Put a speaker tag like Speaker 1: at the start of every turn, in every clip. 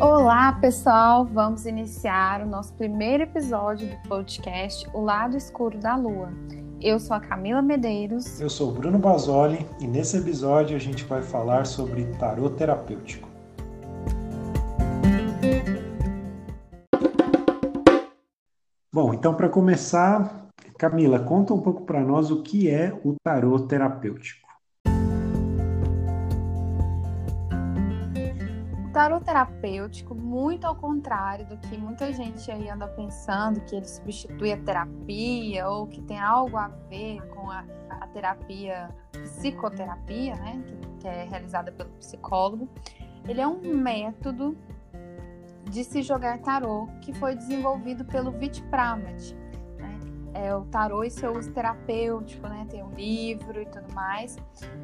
Speaker 1: Olá, pessoal! Vamos iniciar o nosso primeiro episódio do podcast O Lado Escuro da Lua. Eu sou a Camila Medeiros.
Speaker 2: Eu sou o Bruno Basoli e nesse episódio a gente vai falar sobre tarô terapêutico. Bom, então para começar, Camila, conta um pouco para nós o que é o tarô terapêutico.
Speaker 1: Tarot terapêutico, muito ao contrário do que muita gente aí anda pensando, que ele substitui a terapia ou que tem algo a ver com a, a terapia, psicoterapia, né, que, que é realizada pelo psicólogo. Ele é um método de se jogar tarô que foi desenvolvido pelo Vitpramat. Né? É o tarô e seu uso terapêutico, né? Tem um livro e tudo mais.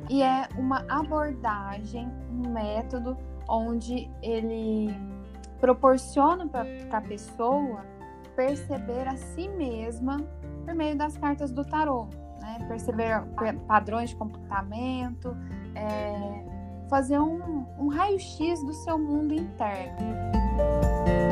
Speaker 1: E é uma abordagem, um método onde ele proporciona para a pessoa perceber a si mesma por meio das cartas do tarô, né? perceber padrões de comportamento, é, fazer um, um raio-x do seu mundo interno.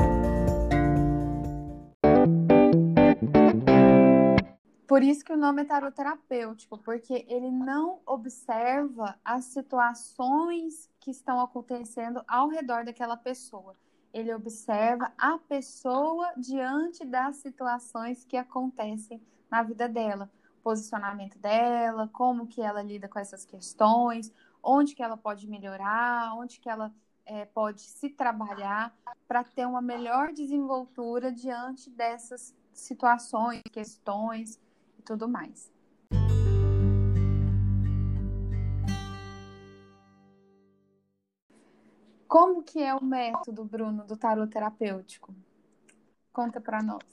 Speaker 1: Por isso que o nome é tarot terapêutico, porque ele não observa as situações que estão acontecendo ao redor daquela pessoa. Ele observa a pessoa diante das situações que acontecem na vida dela, posicionamento dela, como que ela lida com essas questões, onde que ela pode melhorar, onde que ela é, pode se trabalhar para ter uma melhor desenvoltura diante dessas situações, questões tudo mais. Como que é o método, Bruno, do tarot terapêutico? Conta para nós.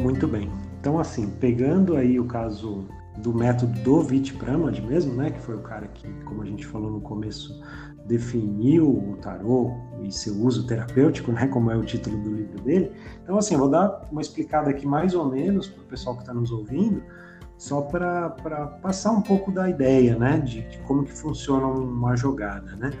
Speaker 2: Muito bem. Então, assim, pegando aí o caso do método do Vitpramad mesmo, né, que foi o cara que, como a gente falou no começo, definiu o tarô e seu uso terapêutico, né, como é o título do livro dele. Então, assim, vou dar uma explicada aqui mais ou menos para o pessoal que está nos ouvindo, só para passar um pouco da ideia, né, de, de, como que funciona uma jogada, né.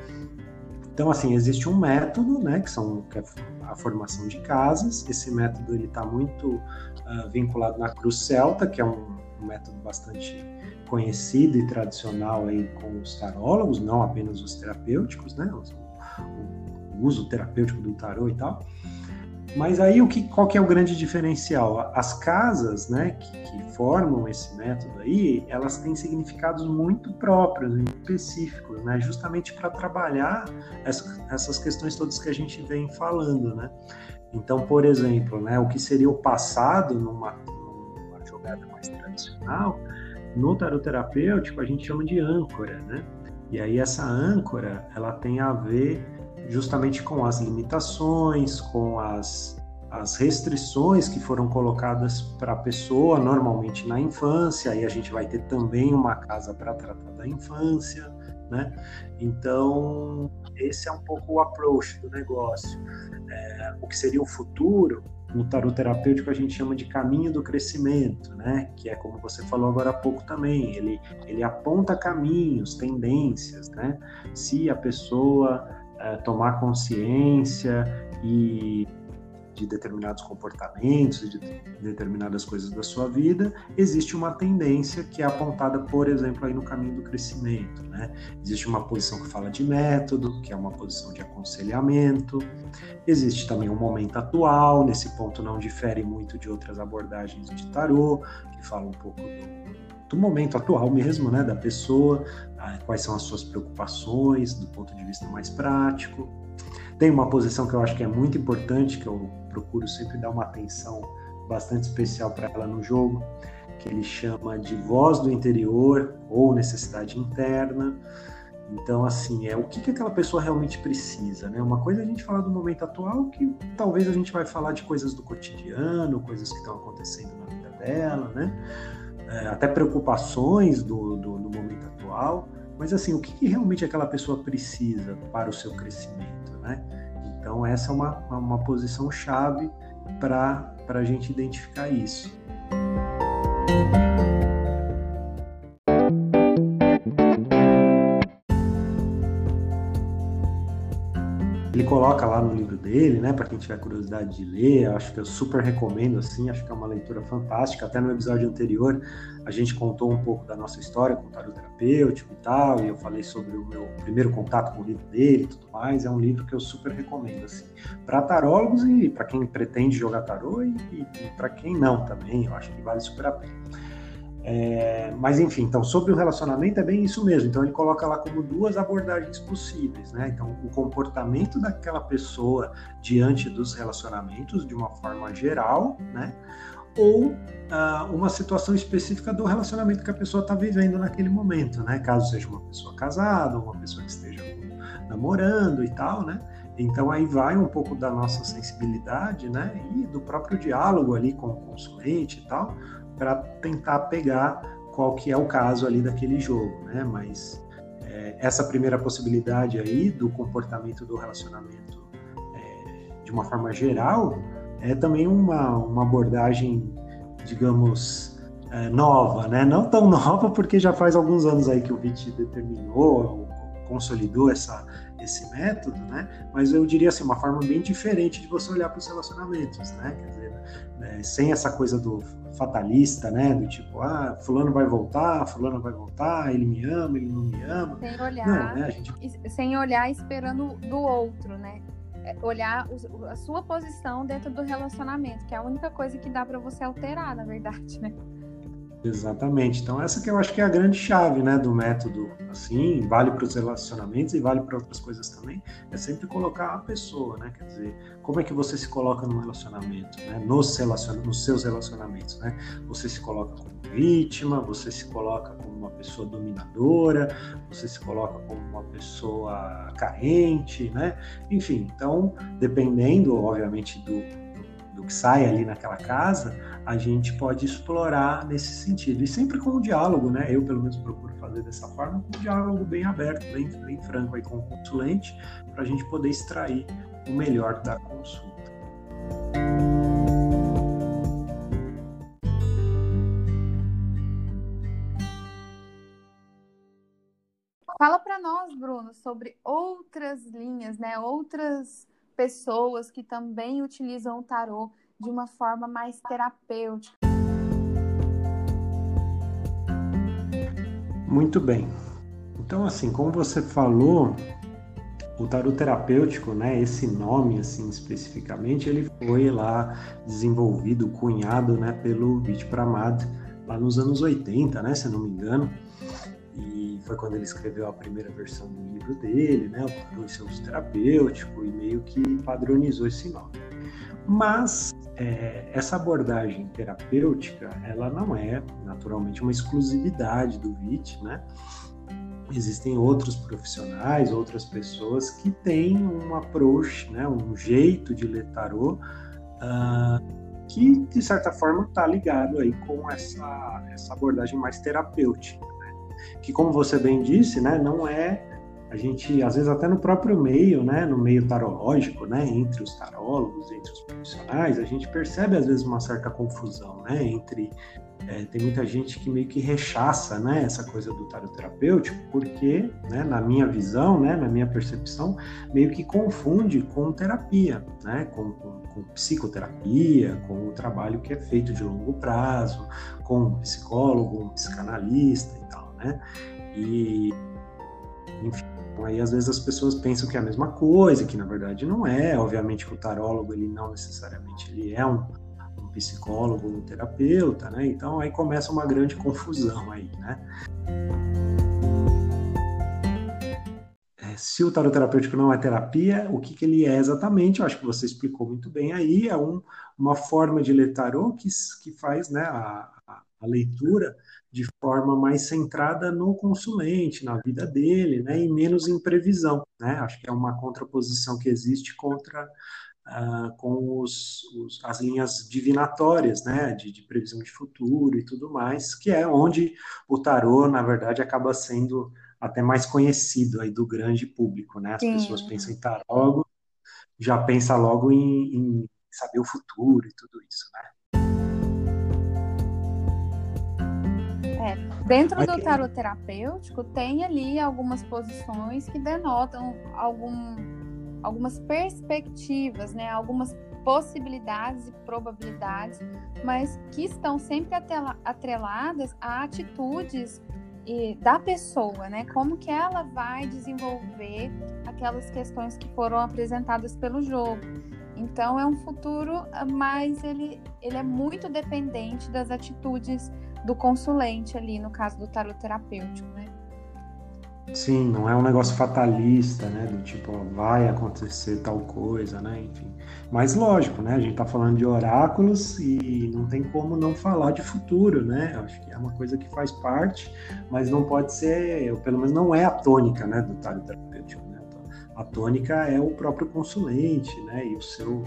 Speaker 2: Então, assim, existe um método, né, que são que é a formação de casas. Esse método ele está muito uh, vinculado na cruz celta, que é um, um método bastante conhecido e tradicional aí com os tarólogos, não apenas os terapêuticos, né? O, uso terapêutico do tarô e tal. Mas aí o que, qual que é o grande diferencial? As casas, né, que, que formam esse método aí, elas têm significados muito próprios, específicos, né, justamente para trabalhar essa, essas questões todas que a gente vem falando, né. Então, por exemplo, né, o que seria o passado numa, numa jogada mais tradicional no tarot terapêutico a gente chama de âncora, né? E aí essa âncora, ela tem a ver justamente com as limitações, com as, as restrições que foram colocadas para a pessoa, normalmente na infância, aí a gente vai ter também uma casa para tratar da infância, né? Então, esse é um pouco o approach do negócio. É, o que seria o futuro, no tarot terapêutico a gente chama de caminho do crescimento, né? Que é como você falou agora há pouco também. Ele, ele aponta caminhos, tendências, né? Se a pessoa é, tomar consciência e de determinados comportamentos, de determinadas coisas da sua vida, existe uma tendência que é apontada, por exemplo, aí no caminho do crescimento. Né? Existe uma posição que fala de método, que é uma posição de aconselhamento. Existe também um momento atual, nesse ponto não difere muito de outras abordagens de tarô, que falam um pouco do, do momento atual mesmo, né, da pessoa, ah, quais são as suas preocupações do ponto de vista mais prático. Tem uma posição que eu acho que é muito importante, que eu procuro sempre dar uma atenção bastante especial para ela no jogo, que ele chama de voz do interior ou necessidade interna. Então, assim, é o que, que aquela pessoa realmente precisa, né? Uma coisa é a gente falar do momento atual, que talvez a gente vai falar de coisas do cotidiano, coisas que estão acontecendo na vida dela, né? É, até preocupações do, do, do, momento atual, mas assim, o que, que realmente aquela pessoa precisa para o seu crescimento? Né? Então, essa é uma, uma posição chave para a gente identificar isso. Coloca lá no livro dele, né, para quem tiver curiosidade de ler, acho que eu super recomendo assim, acho que é uma leitura fantástica. Até no episódio anterior a gente contou um pouco da nossa história com o tarot terapêutico e tal, e eu falei sobre o meu primeiro contato com o livro dele e tudo mais. É um livro que eu super recomendo assim, para tarólogos e para quem pretende jogar tarô e, e, e para quem não também, eu acho que vale super a pena. É, mas enfim, então sobre o relacionamento é bem isso mesmo. Então ele coloca lá como duas abordagens possíveis, né? Então o comportamento daquela pessoa diante dos relacionamentos de uma forma geral, né? Ou uh, uma situação específica do relacionamento que a pessoa está vivendo naquele momento, né? Caso seja uma pessoa casada, uma pessoa que esteja namorando e tal, né? Então aí vai um pouco da nossa sensibilidade, né? E do próprio diálogo ali com o consulente e tal, para tentar pegar qual que é o caso ali daquele jogo, né? Mas é, essa primeira possibilidade aí do comportamento do relacionamento é, de uma forma geral é também uma, uma abordagem, digamos, é, nova, né? Não tão nova porque já faz alguns anos aí que o VIT determinou, consolidou essa, esse método, né? Mas eu diria assim, uma forma bem diferente de você olhar para os relacionamentos, né? Quer dizer, né? sem essa coisa do fatalista, né? Do tipo, ah, fulano vai voltar, fulano vai voltar, ele me ama, ele não me ama.
Speaker 1: Sem olhar, não, né? gente... sem olhar esperando do outro, né? É, olhar a sua posição dentro do relacionamento, que é a única coisa que dá para você alterar, na verdade, né?
Speaker 2: Exatamente. Então essa que eu acho que é a grande chave, né, do método. Assim, vale para os relacionamentos e vale para outras coisas também. É sempre colocar a pessoa, né? Quer dizer, como é que você se coloca no relacionamento, né? Nos, relacion... nos seus relacionamentos, né? Você se coloca como vítima, você se coloca como uma pessoa dominadora, você se coloca como uma pessoa carente, né? Enfim, então, dependendo, obviamente, do, do, que sai ali naquela casa, a gente pode explorar nesse sentido. E sempre com o diálogo, né? Eu, pelo menos, procuro fazer dessa forma, com um diálogo bem aberto, bem, bem franco aí com o consulente, para a gente poder extrair o melhor da consulta.
Speaker 1: Fala para nós, Bruno, sobre outras linhas, né? Outras pessoas que também utilizam o tarô de uma forma mais terapêutica.
Speaker 2: Muito bem. Então, assim, como você falou, o tarot terapêutico, né, esse nome assim especificamente, ele foi lá desenvolvido, cunhado, né, pelo Pramad lá nos anos 80, né, se não me engano. Foi quando ele escreveu a primeira versão do livro dele, né, o uso terapêutico, e meio que padronizou esse nome. Mas é, essa abordagem terapêutica, ela não é naturalmente uma exclusividade do VIT, né? Existem outros profissionais, outras pessoas que têm um approach, né, um jeito de ler tarô uh, que, de certa forma, está ligado aí com essa, essa abordagem mais terapêutica. Que, como você bem disse, né, não é a gente, às vezes, até no próprio meio, né, no meio tarológico, né, entre os tarólogos, entre os profissionais, a gente percebe, às vezes, uma certa confusão, né, entre... É, tem muita gente que meio que rechaça, né, essa coisa do tarot terapêutico, porque, né, na minha visão, né, na minha percepção, meio que confunde com terapia, né, com, com, com psicoterapia, com o trabalho que é feito de longo prazo, com um psicólogo, um psicanalista e tal, né, e enfim, Aí às vezes as pessoas pensam que é a mesma coisa, que na verdade não é. Obviamente que o tarólogo ele não necessariamente ele é um, um psicólogo, um terapeuta, né? Então aí começa uma grande confusão aí, né? É, se o tarot terapêutico não é terapia, o que, que ele é exatamente? Eu acho que você explicou muito bem aí. É um, uma forma de ler tarot que, que faz né, a, a leitura de forma mais centrada no consulente, na vida dele, né, e menos em previsão. Né? Acho que é uma contraposição que existe contra uh, com os, os, as linhas divinatórias, né, de, de, previsão de futuro e tudo mais, que é onde o tarô, na verdade, acaba sendo até mais conhecido aí do grande público, né? As Sim. pessoas pensam em tarô, já pensa logo em, em saber o futuro e tudo isso, né?
Speaker 1: É, dentro do tarot terapêutico tem ali algumas posições que denotam algum, algumas perspectivas, né? Algumas possibilidades e probabilidades, mas que estão sempre atreladas a atitudes da pessoa, né? Como que ela vai desenvolver aquelas questões que foram apresentadas pelo jogo. Então é um futuro, mas ele, ele é muito dependente das atitudes do consulente ali, no caso do tarot terapêutico, né?
Speaker 2: Sim, não é um negócio fatalista, né? Do tipo, ó, vai acontecer tal coisa, né? Enfim. Mas lógico, né? A gente tá falando de oráculos e não tem como não falar de futuro, né? Acho que é uma coisa que faz parte, mas não pode ser, ou pelo menos não é a tônica, né? Do tarot terapêutico, né? A tônica é o próprio consulente, né? E o seu,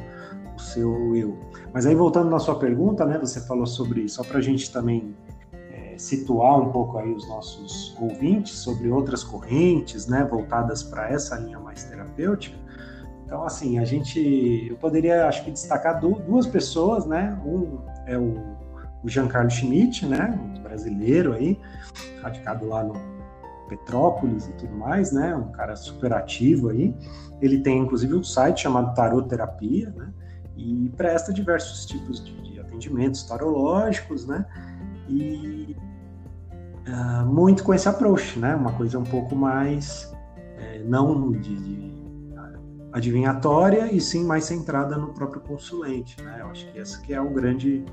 Speaker 2: o seu eu. Mas aí voltando na sua pergunta, né? Você falou sobre, só para a gente também situar um pouco aí os nossos ouvintes sobre outras correntes, né, voltadas para essa linha mais terapêutica. Então, assim, a gente, eu poderia, acho que destacar duas pessoas, né? Um é o, o Giancarlo Schmidt, né, um brasileiro aí, radicado lá no Petrópolis e tudo mais, né? Um cara super ativo aí. Ele tem inclusive um site chamado Tarot Terapia, né? E presta diversos tipos de, de atendimentos tarológicos, né? E uh, muito com esse approach, né? Uma coisa um pouco mais é, não de, de, adivinhatória e sim mais centrada no próprio consulente, né? Eu acho que esse que é o grande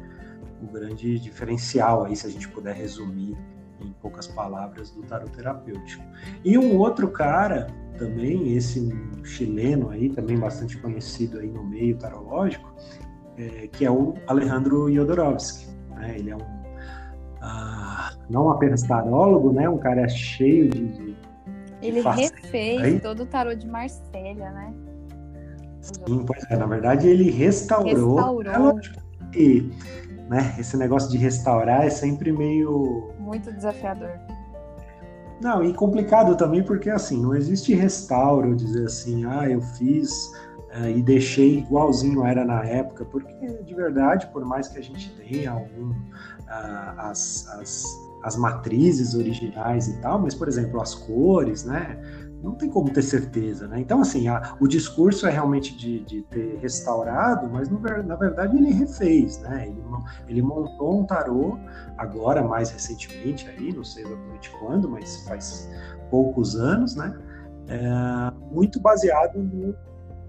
Speaker 2: o grande diferencial aí, se a gente puder resumir em poucas palavras do tarot terapêutico. E um outro cara também, esse chileno aí, também bastante conhecido aí no meio tarológico, é, que é o Alejandro Jodorowsky. Né? Ele é um ah, não apenas tarólogo, né? Um cara cheio de. de
Speaker 1: Ele de refez aí. todo o tarô de Marsella, né?
Speaker 2: Sim, pois é. Na verdade, ele restaurou. Restaurou. É e, né, esse negócio de restaurar é sempre meio.
Speaker 1: Muito desafiador.
Speaker 2: Não, e complicado também porque assim, não existe restauro, dizer assim, ah, eu fiz uh, e deixei igualzinho era na época, porque de verdade, por mais que a gente tenha algum as, as, as matrizes originais e tal, mas, por exemplo, as cores, né? Não tem como ter certeza, né? Então, assim, a, o discurso é realmente de, de ter restaurado, mas no, na verdade ele refez, né? Ele, ele montou um tarô, agora mais recentemente aí, não sei exatamente quando, mas faz poucos anos, né? É, muito baseado no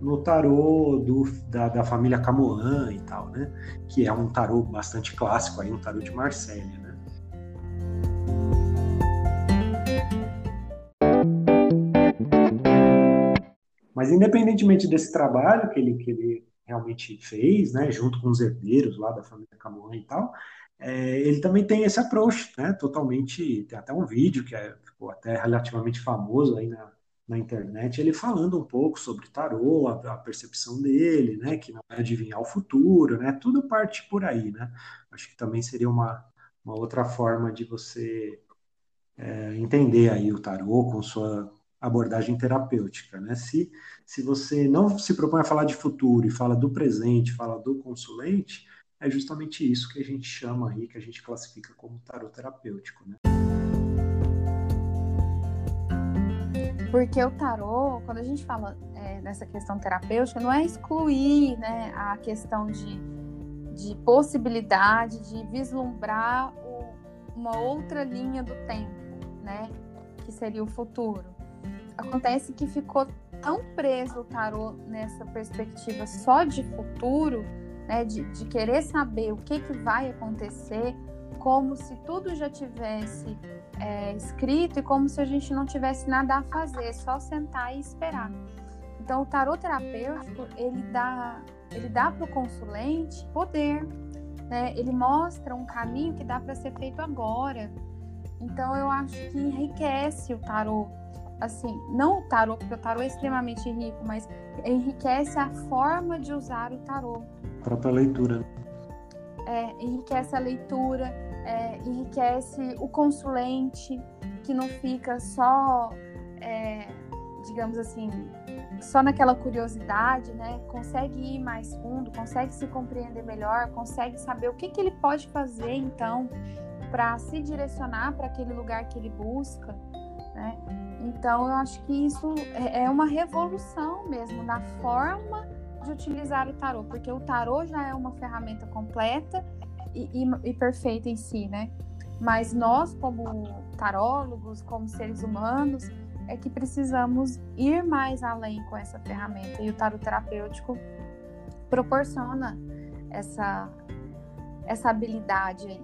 Speaker 2: no tarô do, da, da, família Camoan e tal, né? Que é um tarô bastante clássico aí, um tarô de Marselha, né? Mas independentemente desse trabalho que ele, que ele realmente fez, né, junto com os herdeiros lá da família Camoan e tal, é, ele também tem esse approach, né, totalmente, tem até um vídeo que é, ficou até relativamente famoso aí na, na internet, ele falando um pouco sobre tarô, a, a, percepção dele, né, que não é adivinhar o futuro, né, tudo parte por aí, né. Acho que também seria uma, uma outra forma de você é, entender aí o tarô com sua abordagem terapêutica, né. Se, se você não se propõe a falar de futuro e fala do presente, fala do consulente, é justamente isso que a gente chama aí, que a gente classifica como tarô terapêutico, né.
Speaker 1: Porque o tarô, quando a gente fala é, nessa questão terapêutica, não é excluir né, a questão de, de possibilidade de vislumbrar o, uma outra linha do tempo, né? Que seria o futuro. Acontece que ficou tão preso o tarô nessa perspectiva só de futuro, né, de, de querer saber o que, que vai acontecer, como se tudo já tivesse é, escrito e como se a gente não tivesse nada a fazer, só sentar e esperar. Então, o tarot terapêutico ele dá, ele dá para o consulente poder, né? Ele mostra um caminho que dá para ser feito agora. Então, eu acho que enriquece o tarot. Assim, não o tarot, porque o tarot é extremamente rico, mas enriquece a forma de usar o tarot.
Speaker 2: A própria leitura.
Speaker 1: É, enriquece a leitura, é, enriquece o consulente, que não fica só, é, digamos assim, só naquela curiosidade, né? Consegue ir mais fundo, consegue se compreender melhor, consegue saber o que, que ele pode fazer, então, para se direcionar para aquele lugar que ele busca. né? Então eu acho que isso é, é uma revolução mesmo na forma de utilizar o tarô, porque o tarô já é uma ferramenta completa e, e, e perfeita em si, né? Mas nós, como tarólogos, como seres humanos, é que precisamos ir mais além com essa ferramenta. E o tarot terapêutico proporciona essa, essa habilidade aí.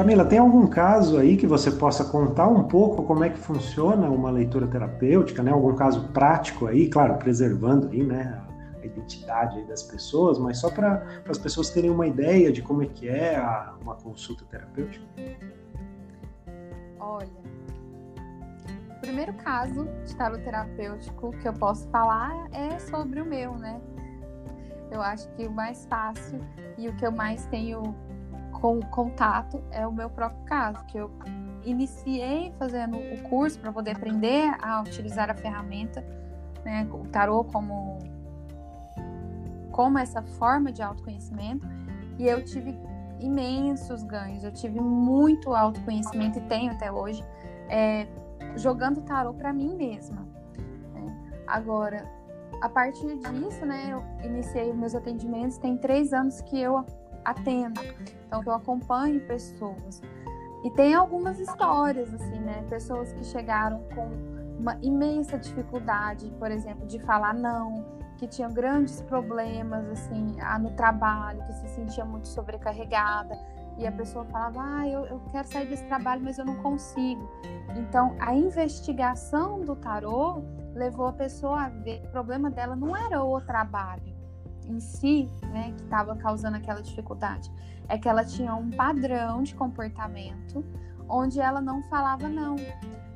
Speaker 2: Camila, tem algum caso aí que você possa contar um pouco como é que funciona uma leitura terapêutica, né? Algum caso prático aí, claro, preservando aí, né, a identidade das pessoas, mas só para as pessoas terem uma ideia de como é que é a, uma consulta terapêutica.
Speaker 1: Olha, o primeiro caso de tarot terapêutico que eu posso falar é sobre o meu, né? Eu acho que o mais fácil e o que eu mais tenho com contato é o meu próprio caso, que eu iniciei fazendo o curso para poder aprender a utilizar a ferramenta, né, o tarô como como essa forma de autoconhecimento e eu tive imensos ganhos, eu tive muito autoconhecimento e tenho até hoje é, jogando tarô para mim mesma. Né? Agora, a partir disso, né, eu iniciei meus atendimentos, tem três anos que eu atendo. Então, eu acompanho pessoas. E tem algumas histórias, assim, né? Pessoas que chegaram com uma imensa dificuldade, por exemplo, de falar não, que tinham grandes problemas, assim, no trabalho, que se sentia muito sobrecarregada. E a pessoa falava, ah, eu, eu quero sair desse trabalho, mas eu não consigo. Então, a investigação do tarô levou a pessoa a ver que o problema dela não era o trabalho, em si, né, que estava causando aquela dificuldade, é que ela tinha um padrão de comportamento onde ela não falava não,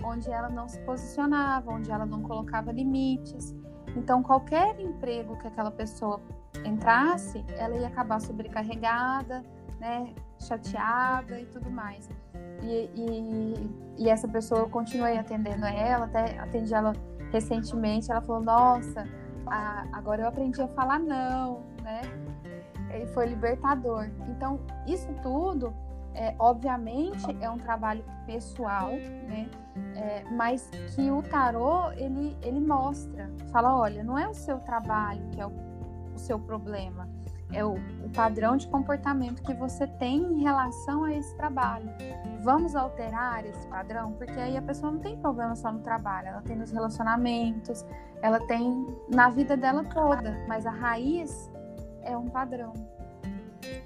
Speaker 1: onde ela não se posicionava, onde ela não colocava limites. Então, qualquer emprego que aquela pessoa entrasse, ela ia acabar sobrecarregada, né, chateada e tudo mais. E, e, e essa pessoa eu continuei atendendo ela, até atendi ela recentemente. Ela falou: Nossa, a, agora eu aprendi a falar não, né? E foi libertador. Então, isso tudo, é, obviamente, é um trabalho pessoal, né? É, mas que o tarô, ele, ele mostra, fala, olha, não é o seu trabalho que é o, o seu problema, é o, o, padrão de comportamento que você tem em relação a esse trabalho. Vamos alterar esse padrão, porque aí a pessoa não tem problema só no trabalho, ela tem nos relacionamentos, ela tem na vida dela toda, mas a raiz é um padrão.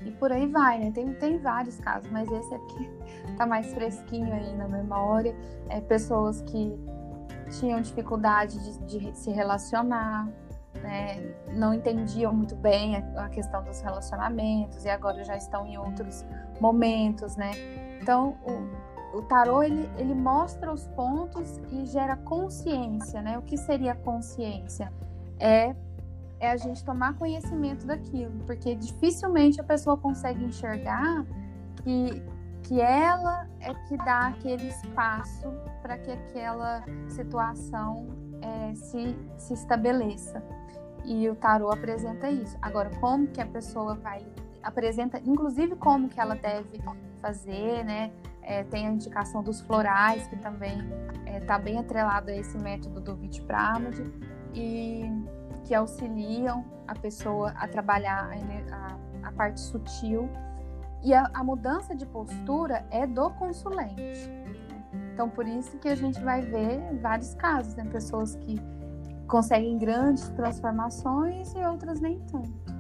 Speaker 1: E por aí vai, né? Tem, tem vários casos, mas esse que tá mais fresquinho aí na memória. É pessoas que tinham dificuldade de, de se relacionar, né, não entendiam muito bem a, a, questão dos relacionamentos e agora já estão em outros momentos, né? Então, o, o tarô ele, ele mostra os pontos e gera consciência, né? O que seria consciência? É é a gente tomar conhecimento daquilo, porque dificilmente a pessoa consegue enxergar que que ela é que dá aquele espaço para que aquela situação é, se, se estabeleça. E o tarô apresenta isso. Agora, como que a pessoa vai apresenta, inclusive como que ela deve fazer, né? É, tem a indicação dos florais que também está é, bem atrelado a esse método do Vitpramad e que auxiliam a pessoa a trabalhar a, a, a parte sutil e a, a, mudança de postura é do consulente. Então, por isso que a gente vai ver vários casos, né? Pessoas que conseguem grandes transformações e outras nem tanto.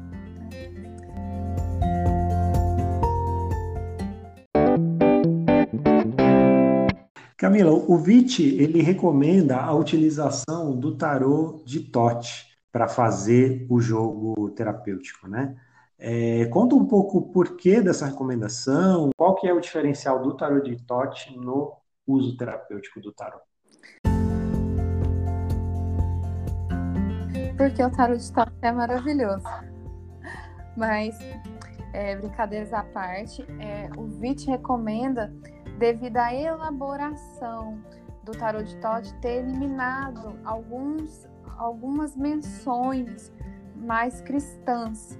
Speaker 2: Camila, o VIT ele recomenda a utilização do tarô de Tote para fazer o jogo terapêutico, né? É, conta um pouco o porquê dessa recomendação, qual que é o diferencial do tarô de Tote no uso terapêutico do tarô.
Speaker 1: porque o tarot de Toque é maravilhoso. Mas, é, brincadeiras à parte, é, o VIT recomenda devido à elaboração do tarot de Tote ter eliminado alguns, algumas menções mais cristãs.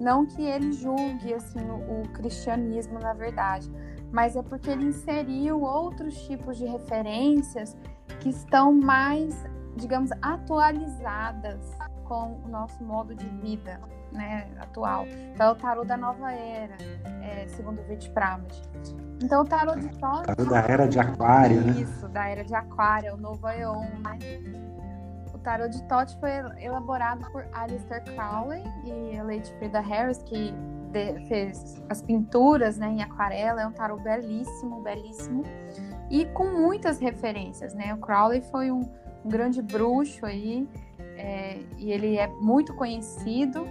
Speaker 1: Não que ele julgue assim o, o cristianismo na verdade, mas é porque ele inseriu outros tipos de referências que estão mais, digamos, atualizadas com o nosso modo de vida né, atual. Então, é o tarô da nova era, é, segundo o Vit Pramad. Então, o tarô de Tote...
Speaker 2: Tarô da era de aquário,
Speaker 1: isso,
Speaker 2: né?
Speaker 1: Isso, da era de aquário, o novo Aeon, né? O tarô de Tote foi elaborado por Alistair Crowley e a Lady Frida Harris, que de, fez as pinturas né, em aquarela. É um tarô belíssimo, belíssimo. E com muitas referências, né? O Crowley foi um, um grande bruxo aí, é, e ele é muito conhecido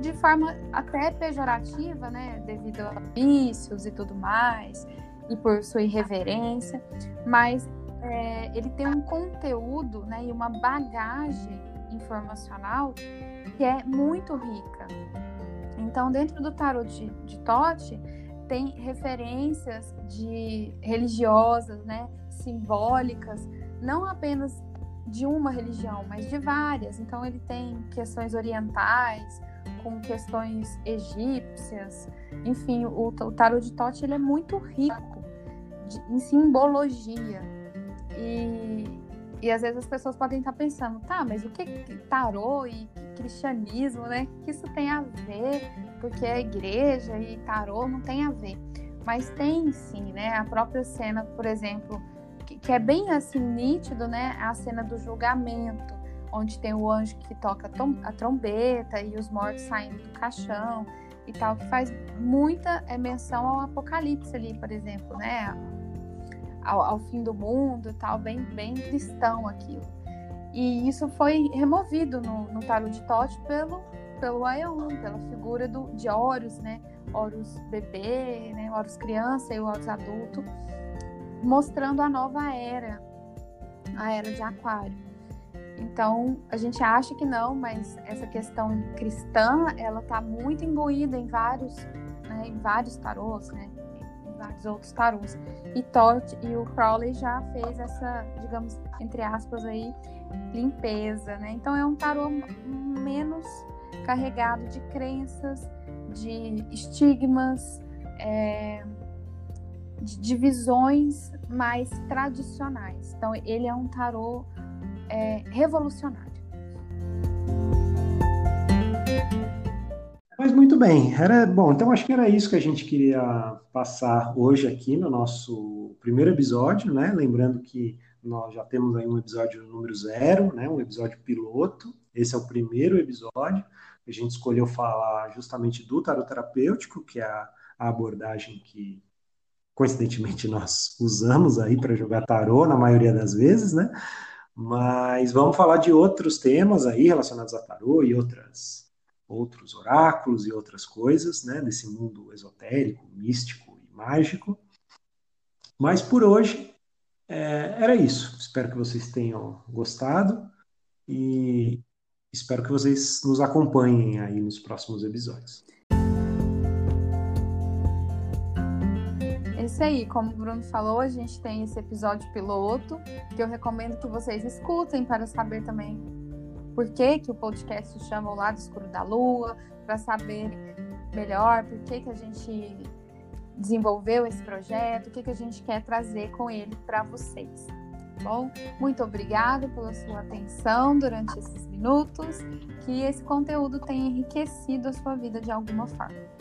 Speaker 1: de forma até pejorativa, né, devido a vícios e tudo mais, e por sua irreverência, mas é, ele tem um conteúdo né, e uma bagagem informacional que é muito rica. Então, dentro do tarot de, de Tote, tem referências de religiosas, né, simbólicas, não apenas de uma religião, mas de várias. Então ele tem questões orientais, com questões egípcias, enfim, o, o tarot de Tote ele é muito rico de, em simbologia. E, e às vezes as pessoas podem estar pensando, tá, mas o que tarô e cristianismo, né? O que isso tem a ver? Porque a igreja e tarô não tem a ver. Mas tem sim, né? A própria cena, por exemplo, que, que é bem assim nítido, né? A cena do julgamento, onde tem o anjo que toca a trombeta e os mortos saindo do caixão e tal, que faz muita é, menção ao apocalipse ali, por exemplo, né? Ao, ao fim do mundo tal, bem, bem cristão aquilo. E isso foi removido no, no tarot de Tote pelo, pelo Aeon, pela figura do, de Horus, né? Horus bebê, né? Horus criança e o Horus adulto mostrando a nova era, a era de Aquário. Então, a gente acha que não, mas essa questão cristã, ela está muito imbuída em vários, né, em vários tarôs, né, em vários outros tarôs. E Todd e o Crowley já fez essa, digamos, entre aspas aí, limpeza, né? Então é um tarô menos carregado de crenças, de estigmas, é, de divisões mais tradicionais. Então, ele é um tarô revolucionário.
Speaker 2: Mas muito bem, era bom. Então acho que era isso que a gente queria passar hoje aqui no nosso primeiro episódio, né? Lembrando que nós já temos aí um episódio número zero, né? Um episódio piloto. Esse é o primeiro episódio. A gente escolheu falar justamente do tarot terapêutico, que é a, a abordagem que coincidentemente nós usamos aí para jogar tarô na maioria das vezes, né? Mas vamos falar de outros temas aí relacionados a tarô e outras outros oráculos e outras coisas, né, desse mundo esotérico, místico e mágico. Mas por hoje é, era isso. Espero que vocês tenham gostado e espero que vocês nos acompanhem aí nos próximos episódios.
Speaker 1: Isso aí, como o Bruno falou, a gente tem esse episódio piloto que eu recomendo que vocês escutem para saber também por que, que o podcast se chama O Lado Escuro da Lua, para saber melhor por que, que a gente desenvolveu esse projeto, o que, que a gente quer trazer com ele para vocês. Tá bom, muito obrigada pela sua atenção durante esses minutos, que esse conteúdo tenha enriquecido a sua vida de alguma forma.